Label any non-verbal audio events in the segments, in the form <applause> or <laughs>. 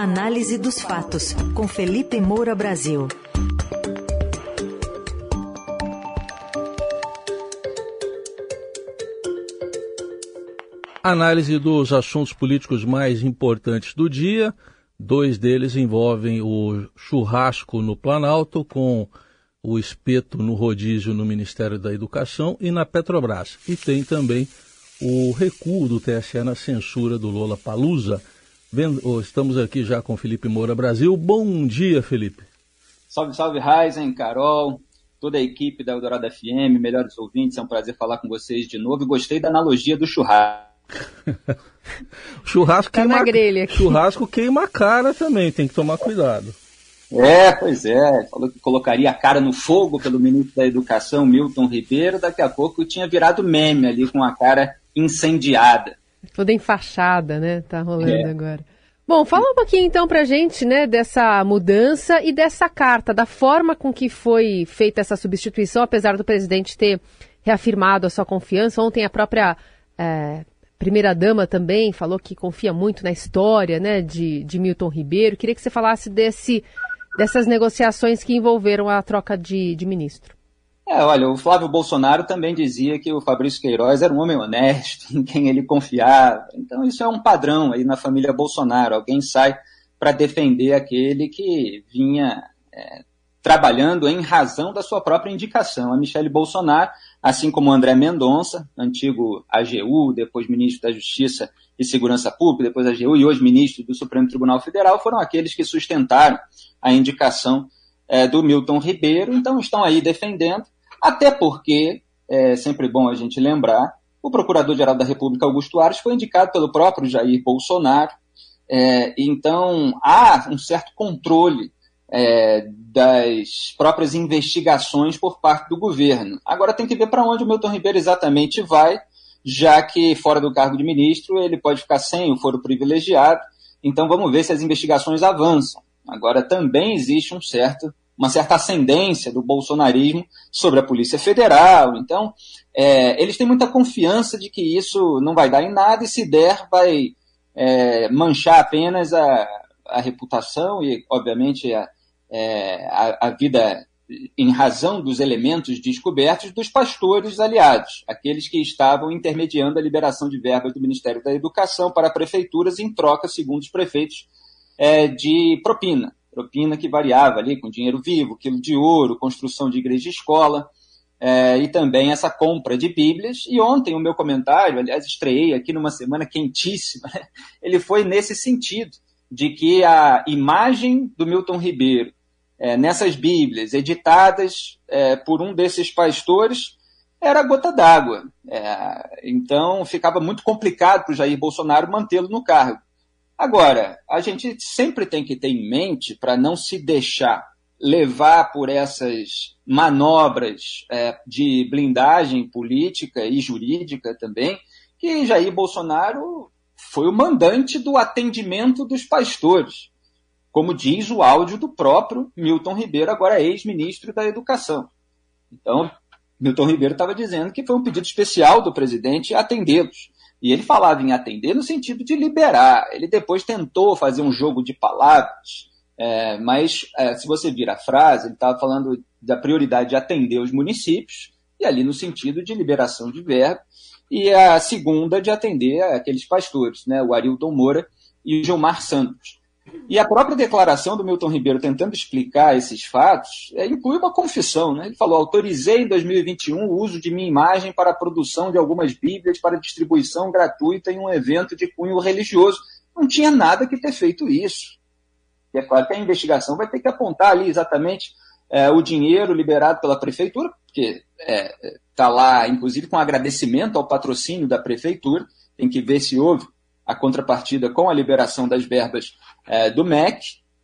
Análise dos fatos, com Felipe Moura Brasil. Análise dos assuntos políticos mais importantes do dia. Dois deles envolvem o churrasco no Planalto, com o espeto no rodízio no Ministério da Educação e na Petrobras. E tem também o recuo do TSE na censura do Lola Palusa. Estamos aqui já com Felipe Moura Brasil. Bom dia, Felipe. Salve, salve, Ryzen, Carol, toda a equipe da Eldorado FM, melhores ouvintes, é um prazer falar com vocês de novo. Gostei da analogia do churrasco. <laughs> churrasco, tá queima, grelha churrasco queima a cara também, tem que tomar cuidado. É, pois é. Falou que colocaria a cara no fogo pelo ministro da Educação, Milton Ribeiro. Daqui a pouco tinha virado meme ali com a cara incendiada. Toda enfaixada, né? Tá rolando é. agora. Bom, fala um pouquinho então pra gente, né, dessa mudança e dessa carta, da forma com que foi feita essa substituição, apesar do presidente ter reafirmado a sua confiança. Ontem a própria é, primeira-dama também falou que confia muito na história, né, de, de Milton Ribeiro. Queria que você falasse desse, dessas negociações que envolveram a troca de, de ministro. É, olha, o Flávio Bolsonaro também dizia que o Fabrício Queiroz era um homem honesto, <laughs> em quem ele confiava. Então isso é um padrão aí na família Bolsonaro. Alguém sai para defender aquele que vinha é, trabalhando em razão da sua própria indicação. A Michele Bolsonaro, assim como André Mendonça, antigo AGU, depois ministro da Justiça e Segurança Pública, depois AGU e hoje ministro do Supremo Tribunal Federal, foram aqueles que sustentaram a indicação é, do Milton Ribeiro, então estão aí defendendo. Até porque, é sempre bom a gente lembrar, o Procurador-Geral da República, Augusto Ares, foi indicado pelo próprio Jair Bolsonaro. É, então, há um certo controle é, das próprias investigações por parte do governo. Agora tem que ver para onde o Milton Ribeiro exatamente vai, já que fora do cargo de ministro ele pode ficar sem o foro privilegiado. Então vamos ver se as investigações avançam. Agora também existe um certo uma certa ascendência do bolsonarismo sobre a Polícia Federal. Então, é, eles têm muita confiança de que isso não vai dar em nada e, se der, vai é, manchar apenas a, a reputação e, obviamente, a, é, a, a vida em razão dos elementos descobertos dos pastores aliados, aqueles que estavam intermediando a liberação de verbas do Ministério da Educação para prefeituras em troca, segundo os prefeitos, é, de propina propina que variava ali com dinheiro vivo, quilo de ouro, construção de igreja e escola, é, e também essa compra de Bíblias. E ontem o meu comentário, aliás, estreiei aqui numa semana quentíssima, né? ele foi nesse sentido, de que a imagem do Milton Ribeiro é, nessas Bíblias editadas é, por um desses pastores era gota d'água. É, então ficava muito complicado para o Jair Bolsonaro mantê-lo no cargo. Agora, a gente sempre tem que ter em mente, para não se deixar levar por essas manobras é, de blindagem política e jurídica também, que Jair Bolsonaro foi o mandante do atendimento dos pastores, como diz o áudio do próprio Milton Ribeiro, agora ex-ministro da Educação. Então, Milton Ribeiro estava dizendo que foi um pedido especial do presidente atendê-los. E ele falava em atender no sentido de liberar. Ele depois tentou fazer um jogo de palavras, é, mas é, se você vir a frase, ele estava falando da prioridade de atender os municípios, e ali no sentido de liberação de verbo, e a segunda de atender aqueles pastores, né, o Arilton Moura e o Gilmar Santos. E a própria declaração do Milton Ribeiro tentando explicar esses fatos é, inclui uma confissão. Né? Ele falou: autorizei em 2021 o uso de minha imagem para a produção de algumas Bíblias para distribuição gratuita em um evento de cunho religioso. Não tinha nada que ter feito isso. E é claro que a investigação vai ter que apontar ali exatamente é, o dinheiro liberado pela prefeitura, porque está é, tá lá, inclusive, com agradecimento ao patrocínio da prefeitura. Tem que ver se houve a contrapartida com a liberação das verbas é, do MEC,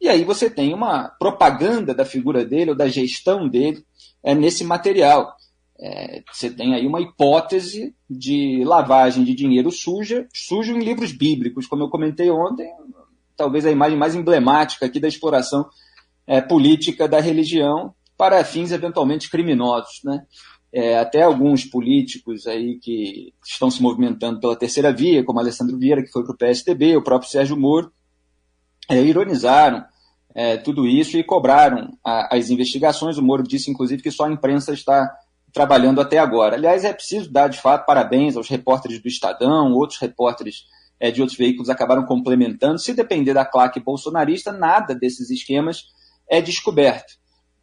e aí você tem uma propaganda da figura dele ou da gestão dele é, nesse material. É, você tem aí uma hipótese de lavagem de dinheiro suja, sujo em livros bíblicos, como eu comentei ontem, talvez a imagem mais emblemática aqui da exploração é, política da religião para fins eventualmente criminosos. Né? É, até alguns políticos aí que estão se movimentando pela terceira via, como Alessandro Vieira, que foi para o PSDB, o próprio Sérgio Moro, é, ironizaram é, tudo isso e cobraram a, as investigações. O Moro disse, inclusive, que só a imprensa está trabalhando até agora. Aliás, é preciso dar, de fato, parabéns aos repórteres do Estadão, outros repórteres é, de outros veículos acabaram complementando. Se depender da claque bolsonarista, nada desses esquemas é descoberto.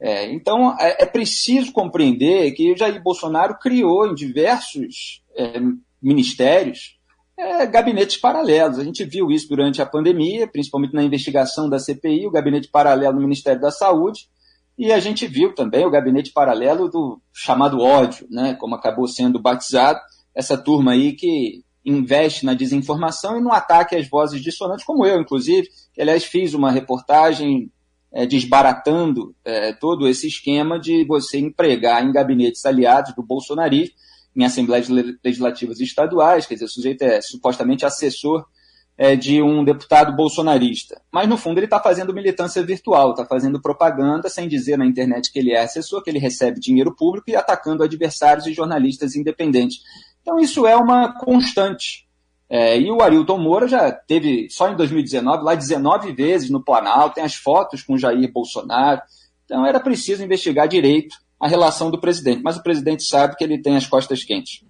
É, então, é, é, preciso compreender que o Jair Bolsonaro criou em diversos é, ministérios é, gabinetes paralelos. A gente viu isso durante a pandemia, principalmente na investigação da CPI, o gabinete paralelo no Ministério da Saúde, e a gente viu também o gabinete paralelo do chamado ódio, né, como acabou sendo batizado, essa turma aí que investe na desinformação e no ataque às vozes dissonantes, como eu, inclusive, que, aliás, fiz uma reportagem é, desbaratando é, todo esse esquema de você empregar em gabinetes aliados do bolsonarismo, em assembleias legislativas estaduais, quer dizer, o sujeito é supostamente assessor é, de um deputado bolsonarista. Mas, no fundo, ele está fazendo militância virtual, está fazendo propaganda sem dizer na internet que ele é assessor, que ele recebe dinheiro público e atacando adversários e jornalistas independentes. Então, isso é uma constante. É, e o Arilton Moura já teve, só em 2019, lá 19 vezes no Planalto, tem as fotos com Jair Bolsonaro. Então, era preciso investigar direito a relação do presidente. Mas o presidente sabe que ele tem as costas quentes.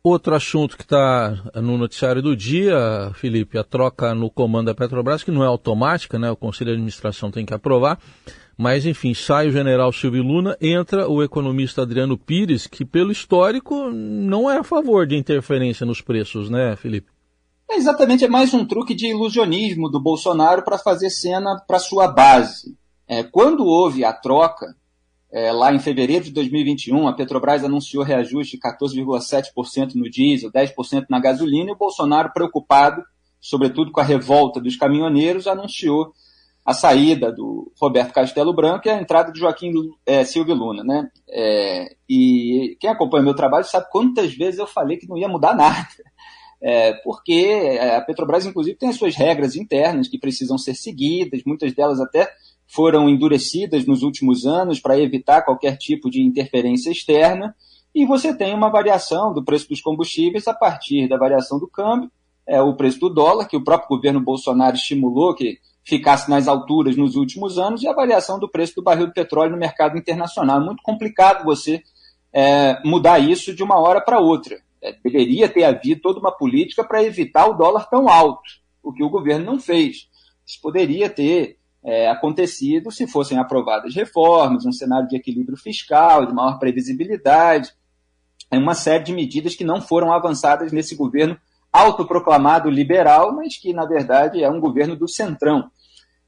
Outro assunto que está no noticiário do dia, Felipe, a troca no comando da Petrobras, que não é automática, né? O Conselho de Administração tem que aprovar. Mas, enfim, sai o general Silvio Luna, entra o economista Adriano Pires, que, pelo histórico, não é a favor de interferência nos preços, né, Felipe? É exatamente, é mais um truque de ilusionismo do Bolsonaro para fazer cena para sua base. É, quando houve a troca, é, lá em fevereiro de 2021, a Petrobras anunciou reajuste de 14,7% no diesel, 10% na gasolina, e o Bolsonaro, preocupado, sobretudo com a revolta dos caminhoneiros, anunciou a saída do Roberto Castelo Branco e a entrada de Joaquim é, Silvio Luna. Né? É, e quem acompanha meu trabalho sabe quantas vezes eu falei que não ia mudar <laughs> nada. É, porque a Petrobras, inclusive, tem as suas regras internas que precisam ser seguidas, muitas delas até foram endurecidas nos últimos anos para evitar qualquer tipo de interferência externa, e você tem uma variação do preço dos combustíveis a partir da variação do câmbio, é, o preço do dólar, que o próprio governo Bolsonaro estimulou que ficasse nas alturas nos últimos anos, e a variação do preço do barril de petróleo no mercado internacional. É muito complicado você é, mudar isso de uma hora para outra. É, deveria ter havido toda uma política para evitar o dólar tão alto, o que o governo não fez. Isso poderia ter é, acontecido se fossem aprovadas reformas, um cenário de equilíbrio fiscal, de maior previsibilidade, é uma série de medidas que não foram avançadas nesse governo autoproclamado liberal, mas que, na verdade, é um governo do centrão.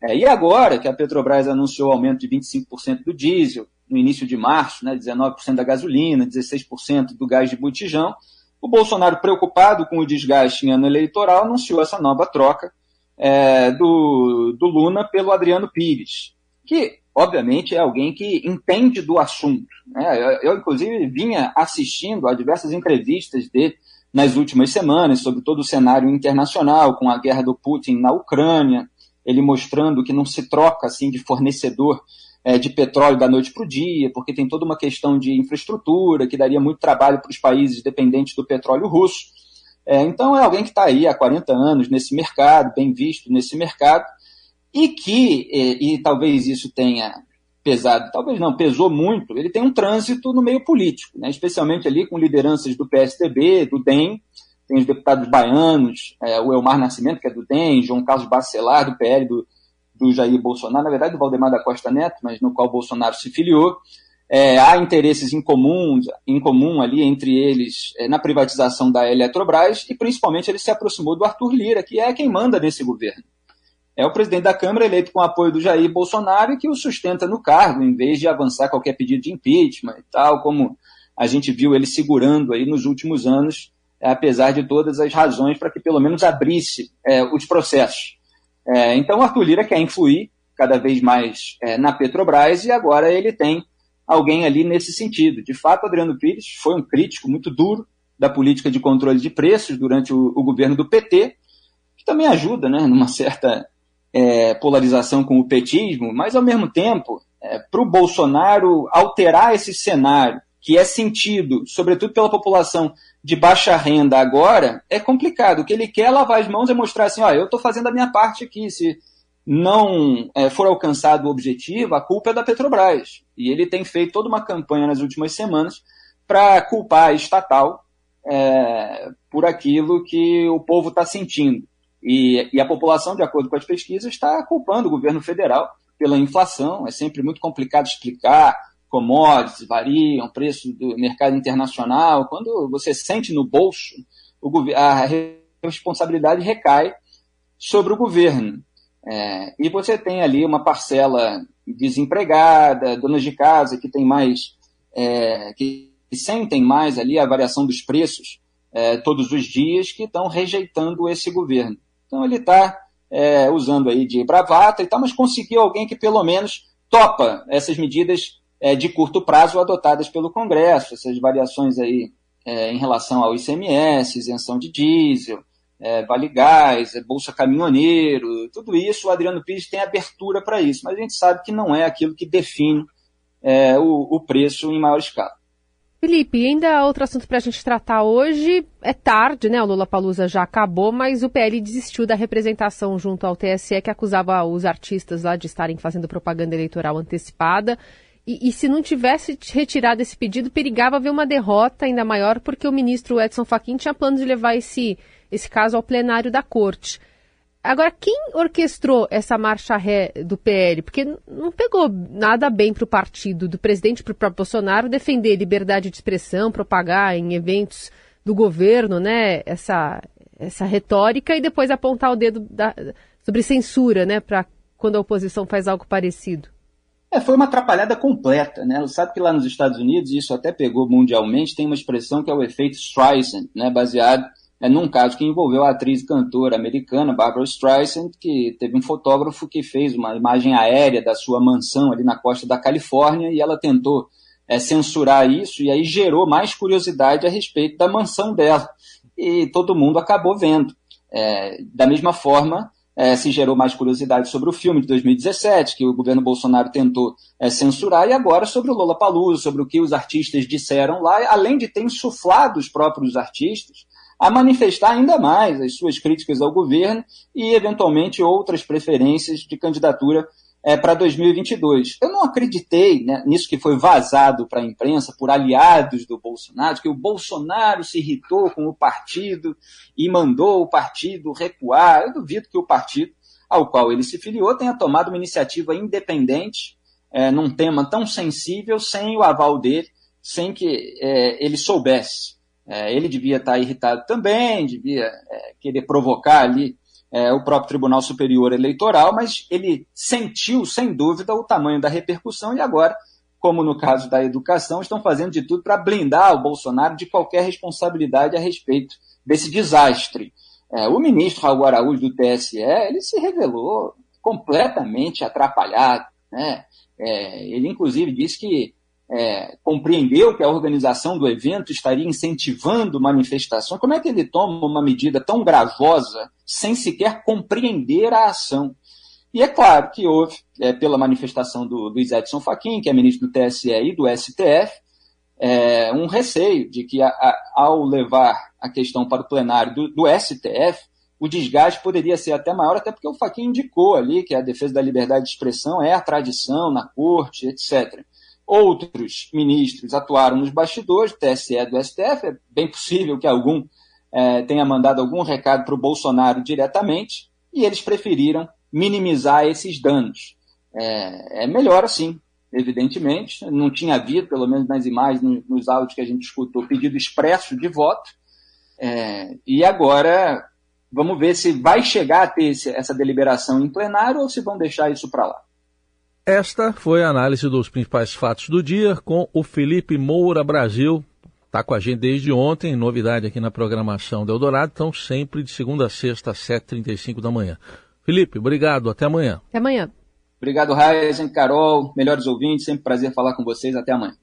É, e agora que a Petrobras anunciou o aumento de 25% do diesel, no início de março, né, 19% da gasolina, 16% do gás de botijão, o Bolsonaro, preocupado com o desgaste em ano eleitoral, anunciou essa nova troca é, do, do Luna pelo Adriano Pires, que, obviamente, é alguém que entende do assunto. Né? Eu, eu, inclusive, vinha assistindo a diversas entrevistas dele nas últimas semanas sobre todo o cenário internacional, com a guerra do Putin na Ucrânia, ele mostrando que não se troca assim de fornecedor é, de petróleo da noite para o dia, porque tem toda uma questão de infraestrutura que daria muito trabalho para os países dependentes do petróleo russo. É, então é alguém que está aí há 40 anos nesse mercado, bem visto nesse mercado, e que, e, e talvez isso tenha pesado, talvez não, pesou muito, ele tem um trânsito no meio político, né, especialmente ali com lideranças do PSDB, do DEM, tem os deputados baianos, é, o Elmar Nascimento, que é do DEM, João Carlos Bacelar, do PL, do, do Jair Bolsonaro, na verdade do Valdemar da Costa Neto, mas no qual Bolsonaro se filiou, é, há interesses em comum, em comum ali entre eles é, na privatização da Eletrobras e principalmente ele se aproximou do Arthur Lira, que é quem manda nesse governo. É o presidente da Câmara eleito com apoio do Jair Bolsonaro que o sustenta no cargo, em vez de avançar qualquer pedido de impeachment e tal, como a gente viu ele segurando aí nos últimos anos, é, apesar de todas as razões para que pelo menos abrisse é, os processos. É, então Arthur Lira quer influir cada vez mais é, na Petrobras e agora ele tem alguém ali nesse sentido. De fato, Adriano Pires foi um crítico muito duro da política de controle de preços durante o, o governo do PT, que também ajuda, né, numa certa é, polarização com o petismo, mas ao mesmo tempo, é, para o Bolsonaro alterar esse cenário que é sentido, sobretudo pela população de baixa renda agora, é complicado. O que ele quer é lavar as mãos e mostrar assim, ó, eu estou fazendo a minha parte aqui. Se não é, for alcançado o objetivo, a culpa é da Petrobras. E ele tem feito toda uma campanha nas últimas semanas para culpar a estatal é, por aquilo que o povo está sentindo. E, e, a população, de acordo com as pesquisas, está culpando o governo federal pela inflação. É sempre muito complicado explicar. Commodities variam, preço do mercado internacional. Quando você sente no bolso, a responsabilidade recai sobre o governo. É, e você tem ali uma parcela desempregada, donas de casa que tem mais, é, que sentem mais ali a variação dos preços é, todos os dias, que estão rejeitando esse governo. Então ele está é, usando aí de bravata e tal, mas conseguiu alguém que pelo menos topa essas medidas é, de curto prazo adotadas pelo Congresso, essas variações aí é, em relação ao ICMS, isenção de diesel, é, Vale Gás, é, Bolsa Caminhoneiro, tudo isso o Adriano Pires tem abertura para isso, mas a gente sabe que não é aquilo que define é, o, o preço em maior escala. Felipe, ainda outro assunto para a gente tratar hoje. É tarde, né? O Lula Palusa já acabou, mas o PL desistiu da representação junto ao TSE que acusava os artistas lá de estarem fazendo propaganda eleitoral antecipada. E, e, se não tivesse retirado esse pedido, perigava haver uma derrota ainda maior, porque o ministro Edson Fachin tinha plano de levar esse, esse caso ao plenário da corte. Agora, quem orquestrou essa marcha ré do PL? Porque não pegou nada bem para o partido, do presidente para o próprio Bolsonaro, defender liberdade de expressão, propagar em eventos do governo, né, essa, essa retórica e depois apontar o dedo da, sobre censura, né, para quando a oposição faz algo parecido. É, foi uma atrapalhada completa, né? Sabe que lá nos Estados Unidos, isso até pegou mundialmente, tem uma expressão que é o efeito Streisand, né, baseado é, num caso que envolveu a atriz e cantora americana Barbara Streisand, que teve um fotógrafo que fez uma imagem aérea da sua mansão ali na costa da Califórnia e ela tentou é, censurar isso e aí gerou mais curiosidade a respeito da mansão dela. E todo mundo acabou vendo. É, da mesma forma, é, se gerou mais curiosidade sobre o filme de 2017, que o governo Bolsonaro tentou é, censurar, e agora sobre o Lola Palusa, sobre o que os artistas disseram lá, além de ter insuflado os próprios artistas a manifestar ainda mais as suas críticas ao governo e, eventualmente, outras preferências de candidatura é, para 2022. Eu não acreditei né, nisso que foi vazado para a imprensa por aliados do Bolsonaro, que o Bolsonaro se irritou com o partido e mandou o partido recuar. Eu duvido que o partido ao qual ele se filiou tenha tomado uma iniciativa independente é, num tema tão sensível sem o aval dele, sem que é, ele soubesse. É, ele devia estar irritado também, devia é, querer provocar ali é, o próprio Tribunal Superior Eleitoral, mas ele sentiu, sem dúvida, o tamanho da repercussão e agora, como no caso da educação, estão fazendo de tudo para blindar o Bolsonaro de qualquer responsabilidade a respeito desse desastre. É, o ministro Raul Araújo do TSE, ele se revelou completamente atrapalhado. Né? É, ele, inclusive, disse que é, compreendeu que a organização do evento estaria incentivando manifestações, como é que ele toma uma medida tão gravosa sem sequer compreender a ação? E é claro que houve, é, pela manifestação do Luiz Edson Fachin, que é ministro do TSE e do STF, é, um receio de que, a, a, ao levar a questão para o plenário do, do STF, o desgaste poderia ser até maior, até porque o Fachin indicou ali que a defesa da liberdade de expressão é a tradição na corte, etc. Outros ministros atuaram nos bastidores, TSE do STF, é bem possível que algum é, tenha mandado algum recado para o Bolsonaro diretamente, e eles preferiram minimizar esses danos. É, é, melhor assim, evidentemente. Não tinha havido, pelo menos nas imagens, nos áudios que a gente escutou, pedido expresso de voto. É, e agora vamos ver se vai chegar a ter esse, essa deliberação em plenário ou se vão deixar isso para lá. Esta foi a análise dos principais fatos do dia com o Felipe Moura Brasil. Está com a gente desde ontem, novidade aqui na programação do Eldorado, então sempre de segunda a sexta, às 7h35 da manhã. Felipe, obrigado, até amanhã. Até amanhã. Obrigado, Raizen, Carol, melhores ouvintes, sempre prazer falar com vocês, até amanhã.